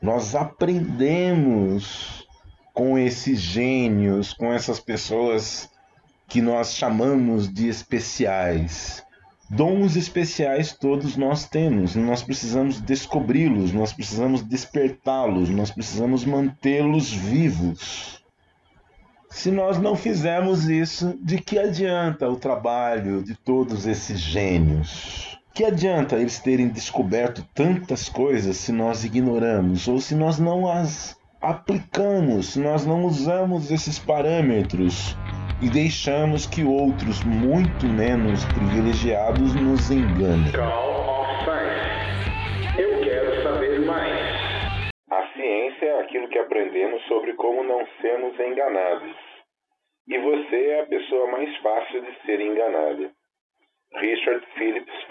Nós aprendemos com esses gênios, com essas pessoas que nós chamamos de especiais. Dons especiais todos nós temos, nós precisamos descobri-los, nós precisamos despertá-los, nós precisamos mantê-los vivos. Se nós não fizermos isso, de que adianta o trabalho de todos esses gênios? Que adianta eles terem descoberto tantas coisas se nós ignoramos ou se nós não as aplicamos, se nós não usamos esses parâmetros e deixamos que outros muito menos privilegiados nos enganem? Eu quero saber mais. A ciência é aquilo que aprendemos sobre como não sermos enganados. E você é a pessoa mais fácil de ser enganada. Richard Phillips